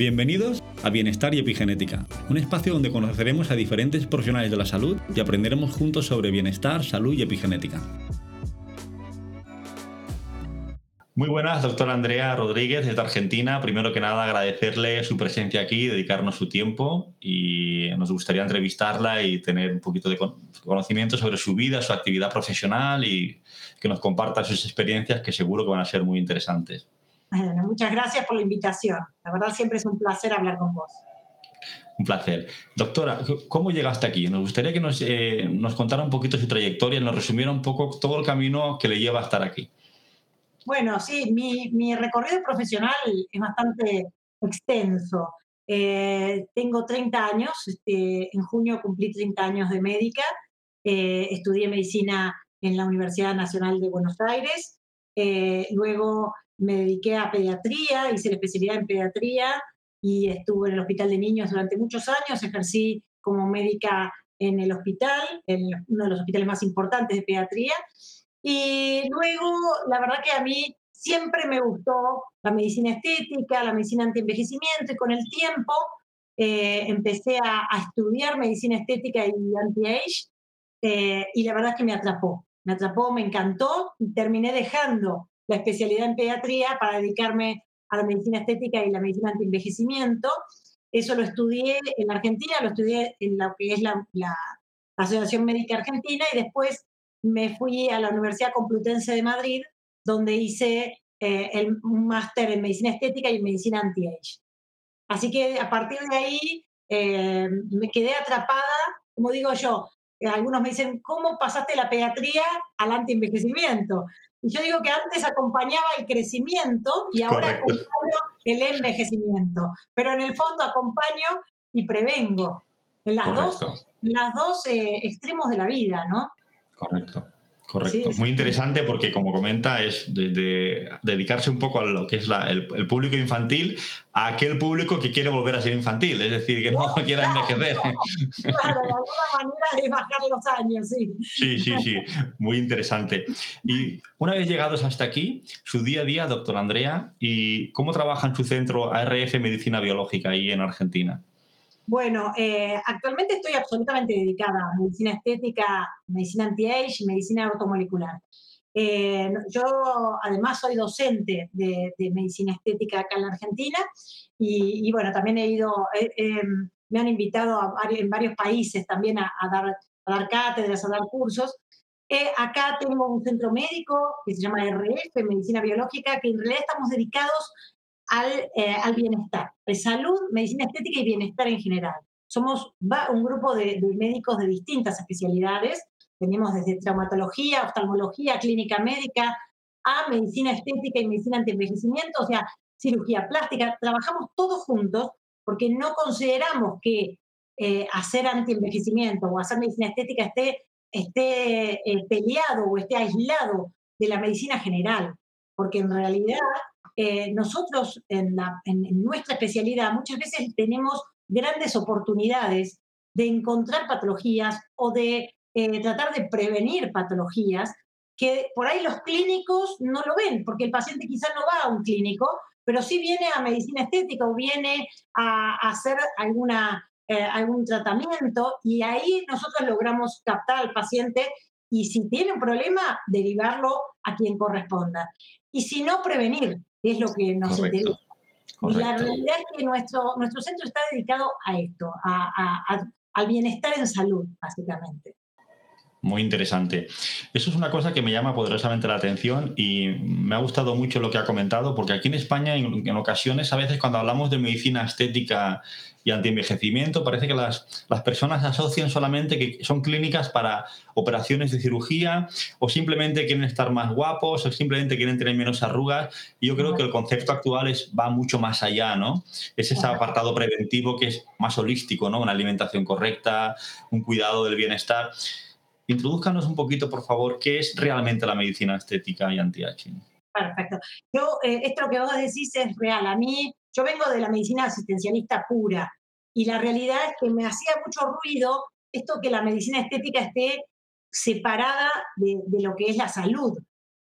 Bienvenidos a Bienestar y Epigenética, un espacio donde conoceremos a diferentes profesionales de la salud y aprenderemos juntos sobre bienestar, salud y epigenética. Muy buenas, doctora Andrea Rodríguez desde Argentina. Primero que nada, agradecerle su presencia aquí, dedicarnos su tiempo y nos gustaría entrevistarla y tener un poquito de conocimiento sobre su vida, su actividad profesional y que nos comparta sus experiencias que seguro que van a ser muy interesantes. Bueno, muchas gracias por la invitación. La verdad siempre es un placer hablar con vos. Un placer. Doctora, ¿cómo llegaste aquí? Nos gustaría que nos, eh, nos contara un poquito su trayectoria, nos resumiera un poco todo el camino que le lleva a estar aquí. Bueno, sí, mi, mi recorrido profesional es bastante extenso. Eh, tengo 30 años, este, en junio cumplí 30 años de médica, eh, estudié medicina en la Universidad Nacional de Buenos Aires, luego me dediqué a pediatría, hice la especialidad en pediatría y estuve en el Hospital de Niños durante muchos años, ejercí como médica en el hospital, en uno de los hospitales más importantes de pediatría. Y luego, la verdad que a mí siempre me gustó la medicina estética, la medicina anti-envejecimiento y con el tiempo eh, empecé a, estudiar medicina estética y anti-age eh, y la verdad es que me atrapó, me atrapó, me encantó y terminé dejando la especialidad en pediatría para dedicarme a la medicina estética y la medicina anti-envejecimiento. Eso lo estudié en Argentina, lo estudié en lo que es la, Asociación Médica Argentina y después me fui a la Universidad Complutense de Madrid, donde hice eh, el, un máster en medicina estética y en medicina anti-age. Así que a partir de ahí eh, me quedé atrapada, como digo yo, algunos me dicen, ¿cómo pasaste la pediatría al anti-envejecimiento? Y yo digo que antes acompañaba el crecimiento y ahora acompaño el envejecimiento. Pero en el fondo acompaño y prevengo en las dos, las dos eh, extremos de la vida, ¿no? Correcto. Correcto. Muy interesante porque, como comenta, es de, dedicarse un poco a lo que es el, público infantil, a aquel público que quiere volver a ser infantil, es decir, que no, quiera envejecer. Claro, de alguna manera de bajar los años, sí. Sí, sí, sí. Muy interesante. Y una vez llegados hasta aquí, su día a día, doctor Andrea, ¿y cómo trabaja en su centro ARF Medicina Biológica ahí en Argentina? Bueno, eh, actualmente estoy absolutamente dedicada a medicina estética, medicina anti-age y medicina automolecular. Eh, yo además soy docente de, medicina estética acá en la Argentina y, bueno, también he ido, me han invitado a, en varios países también a, dar, a dar cátedras, a dar cursos. Eh, acá tengo un centro médico que se llama RF, Medicina Biológica, que en realidad estamos dedicados eh, al, bienestar, salud, medicina estética y bienestar en general. Somos un grupo de, médicos de distintas especialidades, tenemos desde traumatología, oftalmología, clínica médica, a medicina estética y medicina anti-envejecimiento, o sea, cirugía plástica, trabajamos todos juntos porque no consideramos que eh, hacer anti-envejecimiento o hacer medicina estética esté, esté eh, peleado o esté aislado de la medicina general, porque en realidad eh, nosotros en, nuestra especialidad muchas veces tenemos grandes oportunidades de encontrar patologías o de eh, tratar de prevenir patologías que por ahí los clínicos no lo ven, porque el paciente quizás no va a un clínico, pero sí viene a medicina estética o viene a, hacer alguna, eh, algún tratamiento y ahí nosotros logramos captar al paciente y si tiene un problema, derivarlo a quien corresponda. Y si no, prevenir, es lo que nos interesa. Y la realidad es que nuestro, nuestro centro está dedicado a esto, al bienestar en salud, básicamente. Muy interesante. Eso es una cosa que me llama poderosamente la atención y me ha gustado mucho lo que ha comentado, porque aquí en España, en, ocasiones, a veces cuando hablamos de medicina estética y antienvejecimiento, parece que las, las, personas asocian solamente que son clínicas para operaciones de cirugía o simplemente quieren estar más guapos o simplemente quieren tener menos arrugas. Y yo creo que el concepto actual es, va mucho más allá, ¿no? Es ese apartado preventivo que es más holístico, ¿no? Una alimentación correcta, un cuidado del bienestar. Introduzcanos un poquito, por favor, qué es realmente la medicina estética y anti-aging. Perfecto. Yo, eh, esto que vos decís es real. A mí, yo vengo de la medicina asistencialista pura y la realidad es que me hacía mucho ruido esto que la medicina estética esté separada de, lo que es la salud,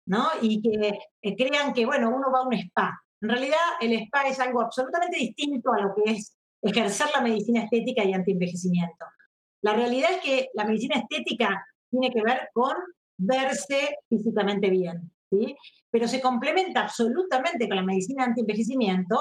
¿no? Y que eh, crean que, bueno, uno va a un spa. En realidad, el spa es algo absolutamente distinto a lo que es ejercer la medicina estética y antienvejecimiento. La realidad es que la medicina estética tiene que ver con verse físicamente bien, ¿sí? pero se complementa absolutamente con la medicina antienvejecimiento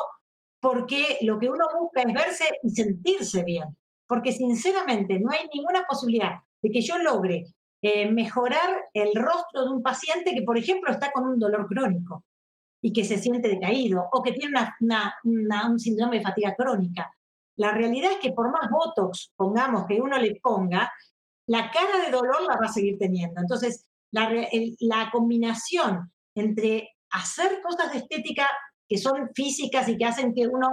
porque lo que uno busca es verse y sentirse bien. Porque sinceramente no hay ninguna posibilidad de que yo logre eh, mejorar el rostro de un paciente que, por ejemplo, está con un dolor crónico y que se siente decaído o que tiene un síndrome de fatiga crónica. La realidad es que por más Botox, pongamos, que uno le ponga, la cara de dolor la va a seguir teniendo. Entonces, la, la combinación entre hacer cosas de estética que son físicas y que hacen que uno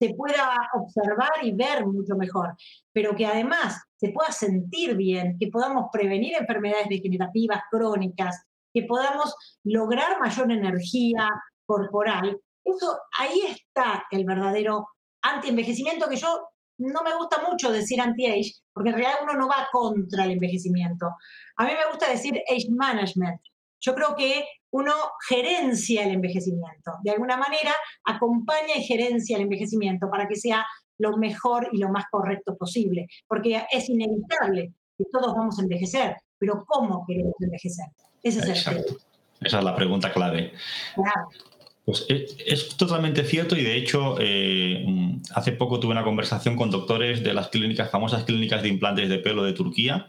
se pueda observar y ver mucho mejor, pero que además se pueda sentir bien, que podamos prevenir enfermedades degenerativas crónicas, que podamos lograr mayor energía corporal. Eso, ahí está el verdadero anti-envejecimiento que yo no me gusta mucho decir anti-age, porque en realidad uno no va contra el envejecimiento. A mí me gusta decir age management. Yo creo que uno gerencia el envejecimiento. De alguna manera, acompaña y gerencia el envejecimiento para que sea lo mejor y lo más correcto posible. Porque es inevitable que todos vamos a envejecer, pero ¿cómo queremos envejecer? Ese es el tema. Esa es la pregunta clave. Claro. Pues eh, es, totalmente cierto y de hecho eh, hace poco tuve una conversación con doctores de las clínicas, famosas clínicas de implantes de pelo de Turquía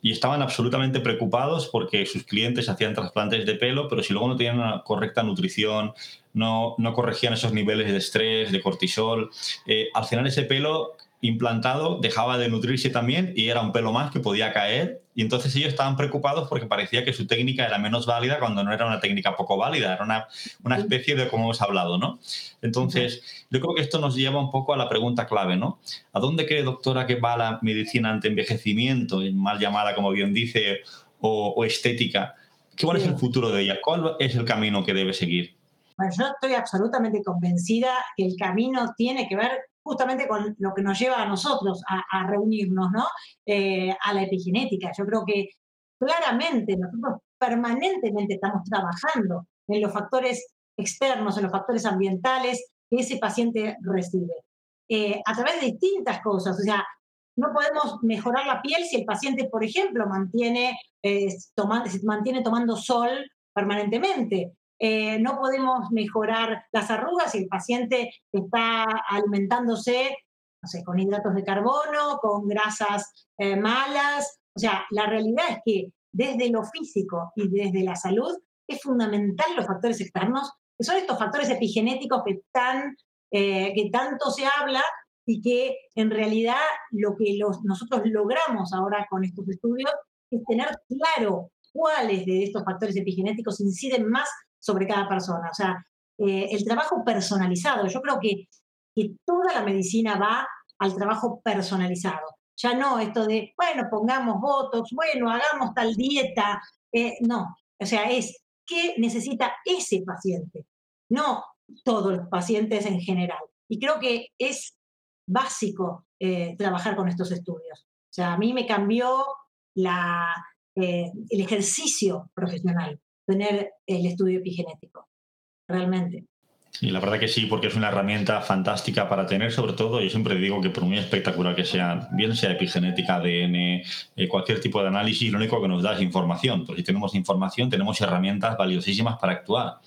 y estaban absolutamente preocupados porque sus clientes hacían trasplantes de pelo, pero si luego no tenían una correcta nutrición, no, no corregían esos niveles de estrés, de cortisol, eh, al final ese pelo implantado dejaba de nutrirse también y era un pelo más que podía caer. Y entonces ellos estaban preocupados porque parecía que su técnica era menos válida cuando no era una técnica poco válida, era una, una especie de como hemos hablado, ¿no? Entonces, yo creo que esto nos lleva un poco a la pregunta clave, ¿no? ¿A dónde cree, doctora, que va la medicina ante envejecimiento, mal llamada, como bien dice, o, estética? ¿Cuál es el futuro de ella? ¿Cuál es el camino que debe seguir? Bueno, yo estoy absolutamente convencida que el camino tiene que ver justamente con lo que nos lleva a nosotros a, reunirnos, ¿no? Eh, a la epigenética. Yo creo que claramente nosotros permanentemente estamos trabajando en los factores externos, en los factores ambientales que ese paciente recibe. Eh, a través de distintas cosas, o sea, no podemos mejorar la piel si el paciente, por ejemplo, mantiene, eh, mantiene tomando sol permanentemente. Eh, no podemos mejorar las arrugas si el paciente está alimentándose, no sé, con hidratos de carbono, con grasas eh, malas. O sea, la realidad es que desde lo físico y desde la salud es fundamental los factores externos, que son estos factores epigenéticos que, tan, eh, que tanto se habla y que en realidad lo que nosotros logramos ahora con estos estudios es tener claro cuáles de estos factores epigenéticos inciden más sobre cada persona. O sea, eh, el trabajo personalizado. Yo creo que, que toda la medicina va al trabajo personalizado. Ya no esto de, bueno, pongamos votos, bueno, hagamos tal dieta. Eh, no, o sea, es qué necesita ese paciente, no todos los pacientes en general. Y creo que es básico eh, trabajar con estos estudios. O sea, a mí me cambió la, el ejercicio profesional tener el estudio epigenético, realmente. Y la verdad que sí, porque es una herramienta fantástica para tener, sobre todo, yo siempre digo que por muy espectacular que sea, bien sea epigenética, ADN, eh, cualquier tipo de análisis, lo único que nos da es información. Pues si tenemos información, tenemos herramientas valiosísimas para actuar.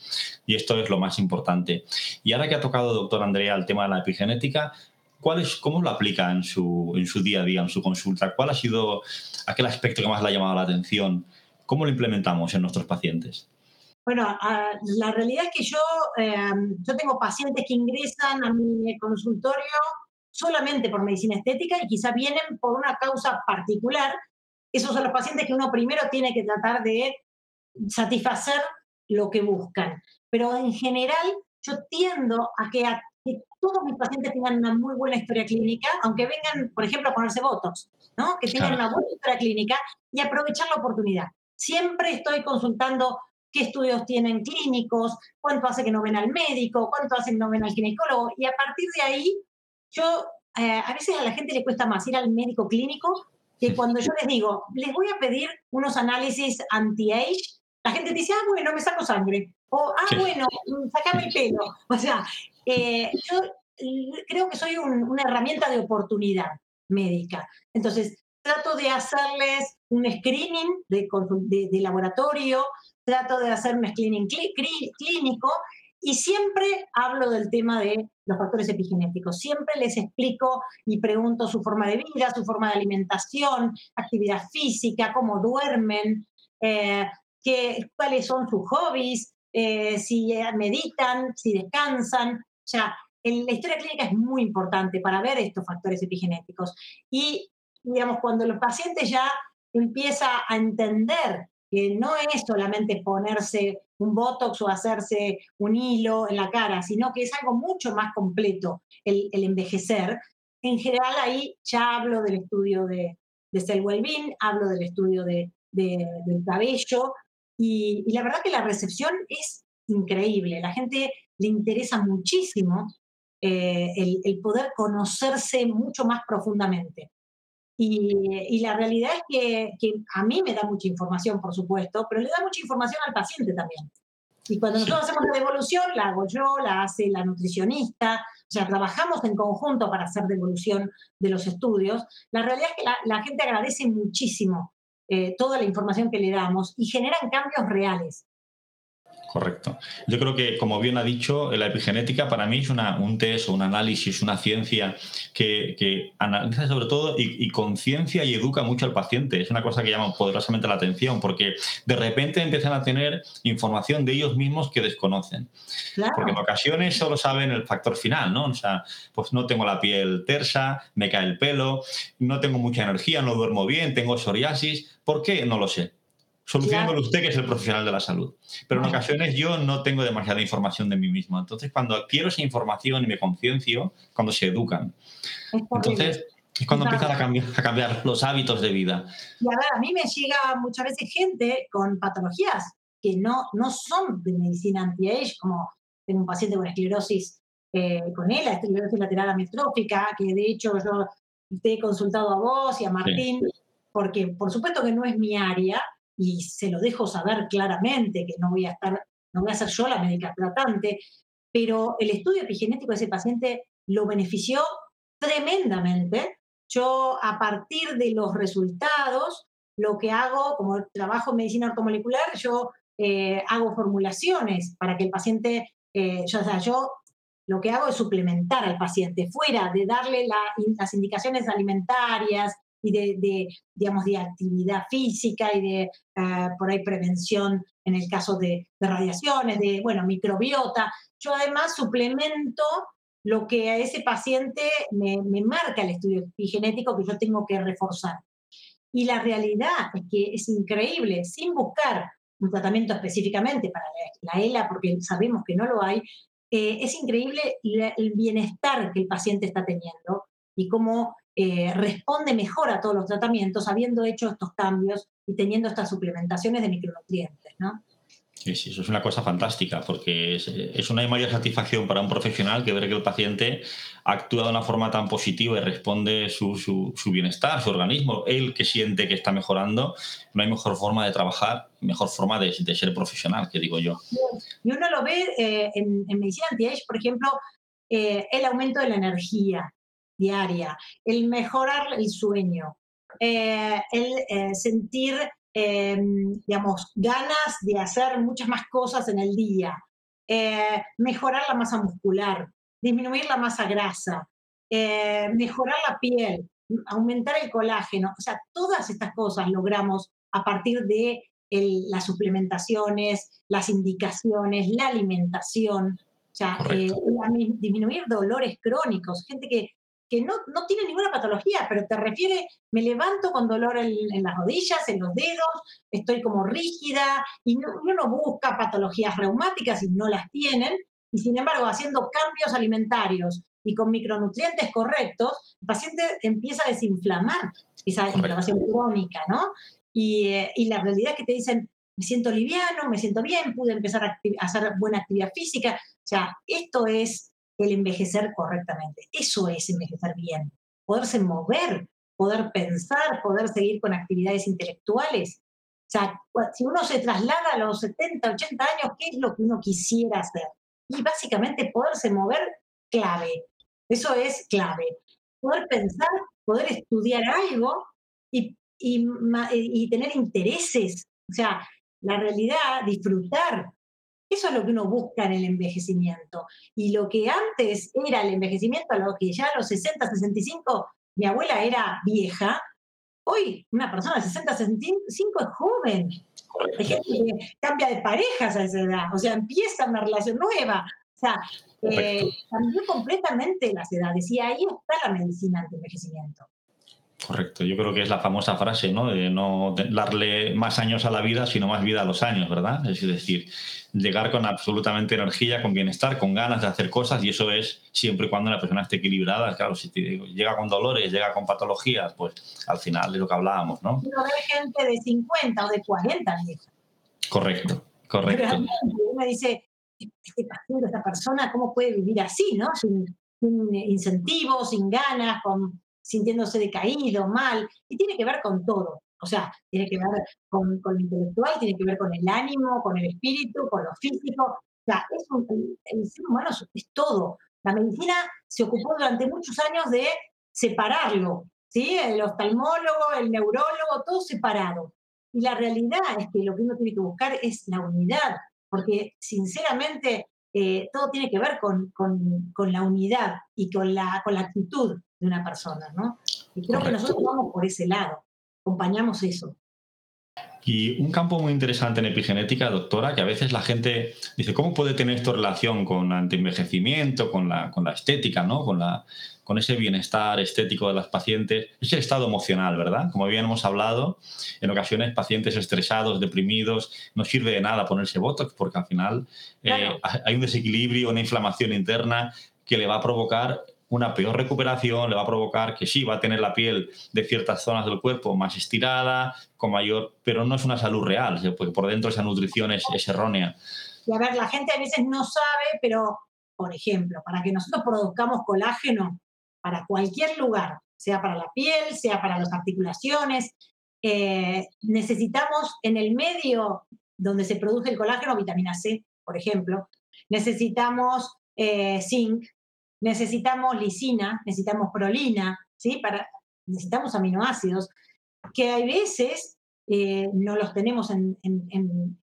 Y esto es lo más importante. Y ahora que ha tocado, doctor Andrea, el tema de la epigenética, ¿cuál es, ¿cómo lo aplica en su, en su día a día, en su consulta? ¿Cuál ha sido aquel aspecto que más le ha llamado la atención? ¿Cómo lo implementamos en nuestros pacientes? Bueno, la realidad es que yo, em, yo tengo pacientes que ingresan a mi consultorio solamente por medicina estética y quizá vienen por una causa particular. Esos son los pacientes que uno primero tiene que tratar de satisfacer lo que buscan. Pero en general yo tiendo a que, a que todos mis pacientes tengan una muy buena historia clínica, aunque vengan, por ejemplo, a ponerse Botox, ¿no? que tengan una buena historia clínica y aprovechar la oportunidad. Siempre estoy consultando qué estudios tienen clínicos, cuánto hace que no ven al médico, cuánto hace que no ven al ginecólogo. Y a partir de ahí, yo, eh, a veces a la gente le cuesta más ir al médico clínico que cuando yo les digo, les voy a pedir unos análisis anti-age la gente te dice, ah, bueno, me saco sangre. O, ah, bueno, mm, sacame el pelo. O sea, eh, yo creo que soy una herramienta de oportunidad médica. Entonces, trato de hacerles un screening de, de, laboratorio, trato de hacer un screening clínico y siempre hablo del tema de los factores epigenéticos. Siempre les explico y pregunto su forma de vida, su forma de alimentación, actividad física, cómo duermen, eh, qué, cuáles son sus hobbies, eh, si meditan, si descansan. O sea, la historia clínica es muy importante para ver estos factores epigenéticos. Y, digamos, cuando los pacientes ya empieza a entender que no es solamente ponerse un botox o hacerse un hilo en la cara, sino que es algo mucho más completo el, envejecer. En general ahí ya hablo del estudio de, de cell hablo del estudio de, del cabello y, y, la verdad que la recepción es increíble. La gente le interesa muchísimo eh, el, poder conocerse mucho más profundamente. Y, la realidad es que, a mí me da mucha información, por supuesto, pero le da mucha información al paciente también. Y cuando nosotros hacemos la devolución, la hago yo, la hace la nutricionista, o sea, trabajamos en conjunto para hacer devolución de los estudios. La realidad es que la, gente agradece muchísimo eh, toda la información que le damos y generan cambios reales. Correcto. Yo creo que, como bien ha dicho, la epigenética para mí es una, un test o un análisis, una ciencia que, analiza sobre todo y, conciencia y educa mucho al paciente. Es una cosa que llama poderosamente la atención porque de repente empiezan a tener información de ellos mismos que desconocen. Porque en ocasiones solo saben el factor final, ¿no? O sea, pues no tengo la piel tersa, me cae el pelo, no tengo mucha energía, no duermo bien, tengo psoriasis. ¿Por qué? No lo sé Solucionándolo usted, que es el profesional de la salud. Pero en ocasiones yo no tengo demasiada información de mí mismo. Entonces, cuando adquiero esa información y me conciencio, cuando se educan. Entonces, es cuando empiezan a cambiar, a cambiar, los hábitos de vida. Y a ver, a mí me llega muchas veces gente con patologías que no, no son de medicina anti-age, como tengo un paciente con esclerosis eh, con él, esclerosis lateral amiotrófica, que de hecho yo te he consultado a vos y a Martín, porque por supuesto que no es mi área, y se lo dejo saber claramente, que no voy a estar, no voy a ser yo la médica tratante, pero el estudio epigenético de ese paciente lo benefició tremendamente. Yo a partir de los resultados, lo que hago, como trabajo en medicina ortomolecular, yo eh, hago formulaciones para que el paciente, eh, yo, o sea, yo lo que hago es suplementar al paciente, fuera de darle las indicaciones alimentarias, y de, digamos, de actividad física y de, eh, por ahí, prevención en el caso de, radiaciones, de, bueno, microbiota. Yo además suplemento lo que a ese paciente me, marca el estudio epigenético que yo tengo que reforzar. Y la realidad es que es increíble, sin buscar un tratamiento específicamente para la, ELA, porque sabemos que no lo hay, eh, es increíble el bienestar que el paciente está teniendo y cómo eh, responde mejor a todos los tratamientos habiendo hecho estos cambios y teniendo estas suplementaciones de micronutrientes, ¿no? Sí, sí, eso es una cosa fantástica, porque es, una mayor satisfacción para un profesional que ver que el paciente actúa de una forma tan positiva y responde su, su, bienestar, su organismo, él que siente que está mejorando, no hay mejor forma de trabajar, mejor forma de, ser profesional, que digo yo. Y uno lo ve eh, en, medicina anti-age, por ejemplo, eh, el aumento de la energía, diaria, el mejorar el sueño, eh, el eh, sentir, em, digamos, ganas de hacer muchas más cosas en el día, eh, mejorar la masa muscular, disminuir la masa grasa, mejorar la piel, aumentar el colágeno, o sea, todas estas cosas logramos a partir de las suplementaciones, las indicaciones, la alimentación, o sea, disminuir dolores crónicos, gente que que no, no tiene ninguna patología, pero te refiere, me levanto con dolor en, las rodillas, en los dedos, estoy como rígida, y uno no busca patologías reumáticas y no las tienen, y sin embargo, haciendo cambios alimentarios y con micronutrientes correctos, el paciente empieza a desinflamar esa inflamación crónica, ¿no? Y, eh, y, la realidad es que te dicen, me siento liviano, me siento bien, pude empezar a, a hacer buena actividad física. O sea, esto es el envejecer correctamente. Eso es envejecer bien. Poderse mover, poder pensar, poder seguir con actividades intelectuales. O sea, si uno se traslada a los 70, 80 años, ¿qué es lo que uno quisiera hacer? Y básicamente poderse mover, clave. Eso es clave. Poder pensar, poder estudiar algo y, y, tener intereses. O sea, la realidad, disfrutar. Eso es lo que uno busca en el envejecimiento. Y lo que antes era el envejecimiento, a lo que ya a los 60, 65, mi abuela era vieja, hoy una persona de 60, 65 es joven. Hay gente que cambia de parejas a esa edad, o sea, empieza una relación nueva. O sea, eh, cambió completamente las edades y ahí está la medicina anti-envejecimiento. Correcto, yo creo que es la famosa frase, ¿no? De no darle más años a la vida, sino más vida a los años, ¿verdad? Es decir, llegar con absolutamente energía, con bienestar, con ganas de hacer cosas, y eso es siempre y cuando la persona esté equilibrada. Claro, si llega con dolores, llega con patologías, pues al final es lo que hablábamos, ¿no? No ve gente de 50 o de 40 Correcto, correcto. uno dice, este paciente, esta persona, ¿cómo puede vivir así, ¿no? Sin, sin incentivos, sin ganas, con sintiéndose decaído, mal, y tiene que ver con todo. O sea, tiene que ver con, con, lo intelectual, tiene que ver con el ánimo, con el espíritu, con lo físico. O sea, es el, ser humano es todo. La medicina se ocupó durante muchos años de separarlo, ¿sí? El oftalmólogo, el neurólogo, todo separado. Y la realidad es que lo que uno tiene que buscar es la unidad, porque sinceramente eh, todo tiene que ver con, con, con, la unidad y con la, con la actitud de una persona, ¿no? Y creo que nosotros vamos por ese lado, acompañamos eso. Y un campo muy interesante en epigenética, doctora, que a veces la gente dice, ¿cómo puede tener esto relación con antienvejecimiento, con la, con la estética, ¿no? con, la, con ese bienestar estético de las pacientes? Es el estado emocional, ¿verdad? Como bien hemos hablado, en ocasiones pacientes estresados, deprimidos, no sirve de nada ponerse Botox porque al final eh, hay un desequilibrio, una inflamación interna que le va a provocar una peor recuperación, le va a provocar que sí, va a tener la piel de ciertas zonas del cuerpo más estirada, con mayor, pero no es una salud real, porque por dentro esa nutrición es, errónea. Y a ver, la gente a veces no sabe, pero, por ejemplo, para que nosotros produzcamos colágeno para cualquier lugar, sea para la piel, sea para las articulaciones, eh, necesitamos en el medio donde se produce el colágeno vitamina C, por ejemplo, necesitamos eh, zinc, necesitamos lisina, necesitamos prolina, ¿sí? Para, necesitamos aminoácidos, que a veces eh, no los tenemos en,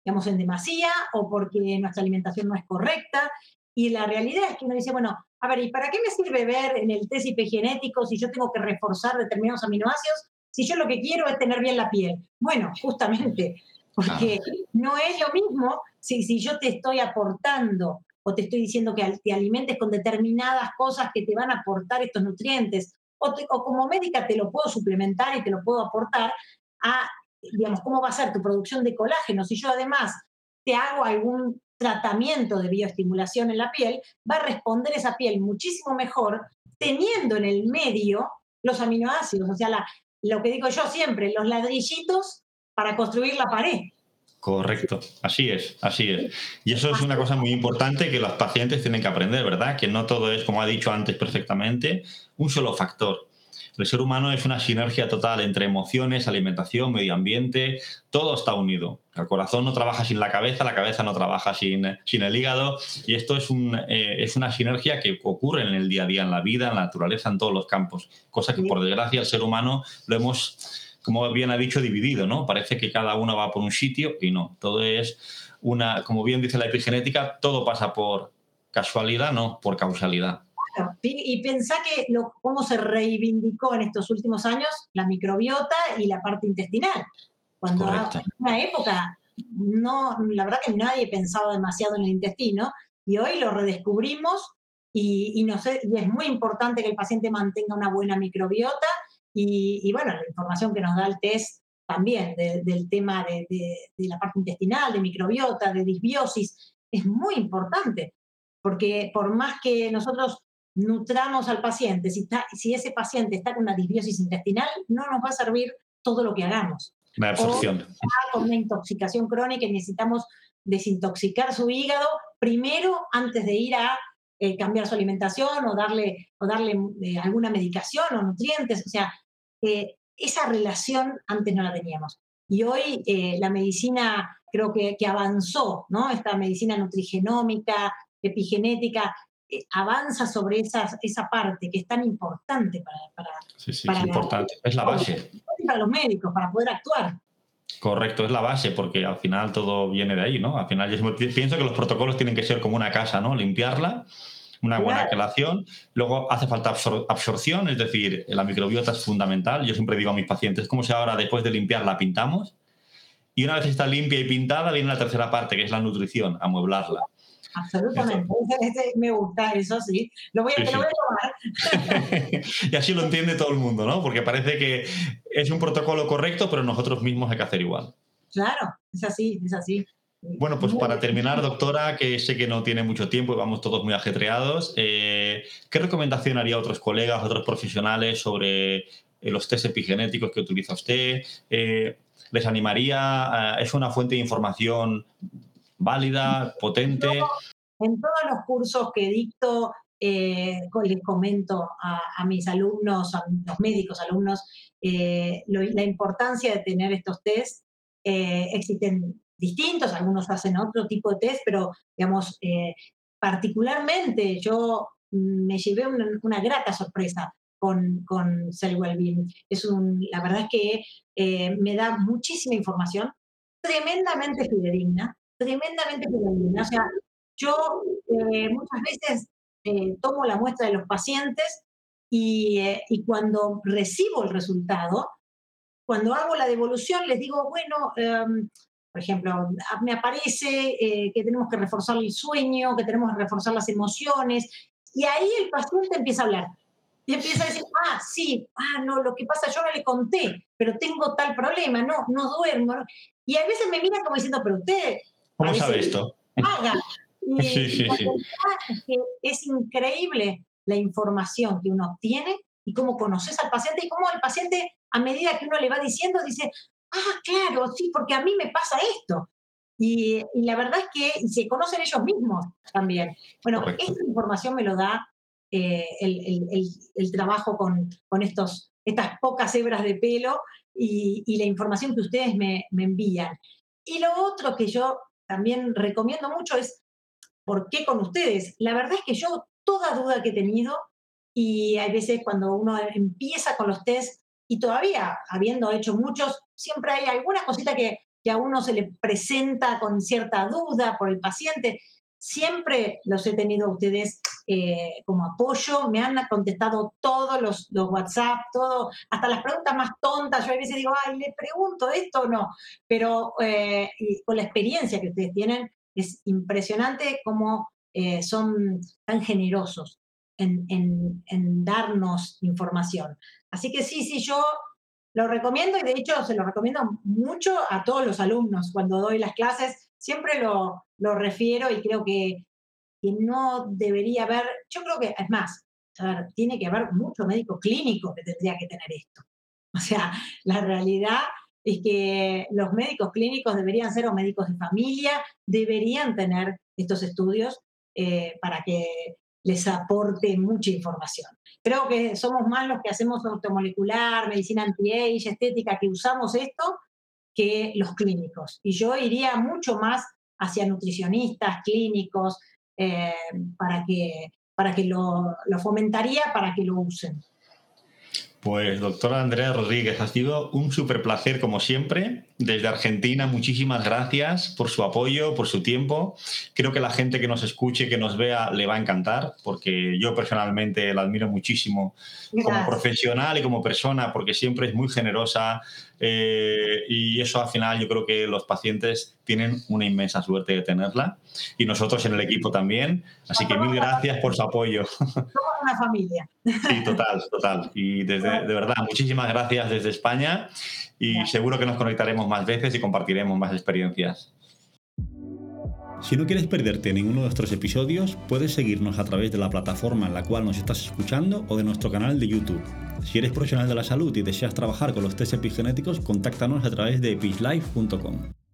digamos, en demasía o porque nuestra alimentación no es correcta. Y la realidad es que uno dice, bueno, a ver, ¿y para qué me sirve ver en el test genético si yo tengo que reforzar determinados aminoácidos si yo lo que quiero es tener bien la piel? Bueno, justamente, porque no es lo mismo si, si yo te estoy aportando o te estoy diciendo que te alimentes con determinadas cosas que te van a aportar estos nutrientes, o, como médica te lo puedo suplementar y te lo puedo aportar a, digamos, cómo va a ser tu producción de colágeno. Si yo además te hago algún tratamiento de bioestimulación en la piel, va a responder esa piel muchísimo mejor teniendo en el medio los aminoácidos, o sea, lo que digo yo siempre, los ladrillitos para construir la pared. Correcto, así es, así es. Y eso es una cosa muy importante que los pacientes tienen que aprender, ¿verdad? Que no todo es, como ha dicho antes perfectamente, un solo factor. El ser humano es una sinergia total entre emociones, alimentación, medio ambiente, todo está unido. El corazón no trabaja sin la cabeza, la cabeza no trabaja sin, sin el hígado y esto es, un, eh, es una sinergia que ocurre en el día a día, en la vida, en la naturaleza, en todos los campos, cosa que por desgracia el ser humano lo hemos como bien ha dicho, dividido, ¿no? Parece que cada uno va por un sitio y no. Todo es una, como bien dice la epigenética, todo pasa por casualidad, no por causalidad. Y pensá que lo, cómo se reivindicó en estos últimos años la microbiota y la parte intestinal. Cuando en una época, no, la verdad que nadie pensaba demasiado en el intestino y hoy lo redescubrimos y, y, no sé, y es muy importante que el paciente mantenga una buena microbiota y, bueno, la información que nos da el test también del tema de, la parte intestinal, de microbiota, de disbiosis, es muy importante, porque por más que nosotros nutramos al paciente, si, si ese paciente está con una disbiosis intestinal, no nos va a servir todo lo que hagamos. Una absorción. O con una intoxicación crónica y necesitamos desintoxicar su hígado primero antes de ir a eh, cambiar su alimentación o darle, o darle eh, alguna medicación o nutrientes. O sea, esa relación antes no la teníamos. Y hoy eh, la medicina creo que, que, avanzó, ¿no? Esta medicina nutrigenómica, epigenética, eh, avanza sobre esa parte que es tan importante para... para sí, sí, es importante, es la base. Para los médicos, para poder actuar. Correcto, es la base, porque al final todo viene de ahí, ¿no? Al final yo pienso que los protocolos tienen que ser como una casa, ¿no? Limpiarla, una buena relación. Luego hace falta absorción, es decir, la microbiota es fundamental. Yo siempre digo a mis pacientes, como si ahora después de limpiar la pintamos. Y una vez está limpia y pintada, viene la tercera parte, que es la nutrición, amueblarla. Absolutamente, me gusta, eso sí. Lo voy a, Lo voy a tomar. y así lo entiende todo el mundo, ¿no? Porque parece que es un protocolo correcto, pero nosotros mismos hay que hacer igual. Claro, es así, es así. Bueno, pues para terminar, doctora, que sé que no tiene mucho tiempo y vamos todos muy ajetreados, eh, ¿qué recomendación haría a otros colegas, a otros profesionales sobre eh, los test epigenéticos que utiliza usted? Eh, ¿Les animaría? ¿Es una fuente de información válida, potente? en todos los cursos que dicto, les comento a, mis alumnos, a los médicos alumnos, la importancia de tener estos test. existen distintos, algunos hacen otro tipo de test, pero digamos, eh, particularmente yo me llevé una, grata sorpresa con, con Cell Wellbeing. Es un, la verdad es que eh, me da muchísima información, tremendamente fidedigna, tremendamente fidedigna. O sea, yo eh, muchas veces tomo la muestra de los pacientes y, y, cuando recibo el resultado, cuando hago la devolución, les digo, bueno, em, por ejemplo, me aparece eh, que tenemos que reforzar el sueño, que tenemos que reforzar las emociones, y ahí el paciente empieza a hablar. Y empieza a decir, ah, sí, ah, no, lo que pasa, yo no le conté, pero tengo tal problema, no, no duermo. Y a veces me miran como diciendo, pero usted... ¿Cómo sabe esto? Haga. Y sí, sí, sí. Es, que es increíble la información que uno obtiene y cómo conoces al paciente y cómo el paciente, a medida que uno le va diciendo, dice, ah, claro, sí, porque a mí me pasa esto. Y, la verdad es que se conocen ellos mismos también. Bueno, esta información me lo da eh, el, trabajo con, con, estos, estas pocas hebras de pelo y, la información que ustedes me, me, envían. Y lo otro que yo también recomiendo mucho es, ¿por qué con ustedes? La verdad es que yo toda duda que he tenido, y hay veces cuando uno empieza con los test, y todavía, habiendo hecho muchos, siempre hay alguna cosita que, que a uno se le presenta con cierta duda por el paciente. Siempre los he tenido a ustedes eh, como apoyo, me han contestado todos los, los, WhatsApp, todo, hasta las preguntas más tontas. Yo a veces digo, ay, le pregunto esto o no, pero eh, con la experiencia que ustedes tienen, es impresionante cómo eh, son tan generosos en, en, en darnos información. Así que sí, sí, yo lo recomiendo y de hecho se lo recomiendo mucho a todos los alumnos cuando doy las clases. Siempre lo, lo refiero y creo que, que, no debería haber, yo creo que, es más, tiene que haber mucho médico clínico que tendría que tener esto. O sea, la realidad es que los médicos clínicos deberían ser o médicos de familia, deberían tener estos estudios eh, para que les aporte mucha información. Creo que somos más los que hacemos automolecular, medicina anti-age, estética, que usamos esto, que los clínicos. Y yo iría mucho más hacia nutricionistas, clínicos, eh, para que, para que lo, lo fomentaría para que lo usen. Pues doctora Andrea Rodríguez, ha sido un súper placer como siempre. Desde Argentina, muchísimas gracias por su apoyo, por su tiempo. Creo que la gente que nos escuche, que nos vea, le va a encantar, porque yo personalmente la admiro muchísimo como profesional y como persona, porque siempre es muy generosa, eh, y eso al final yo creo que los pacientes tienen una inmensa suerte de tenerla y nosotros en el equipo también. Así que mil gracias por su apoyo. Somos una familia. Sí, total, total. Y desde, de verdad, muchísimas gracias desde España y seguro que nos conectaremos más veces y compartiremos más experiencias. Si no quieres perderte ninguno de nuestros episodios, puedes seguirnos a través de la plataforma en la cual nos estás escuchando o de nuestro canal de YouTube. Si eres profesional de la salud y deseas trabajar con los test epigenéticos, contáctanos a través de epishlife.com.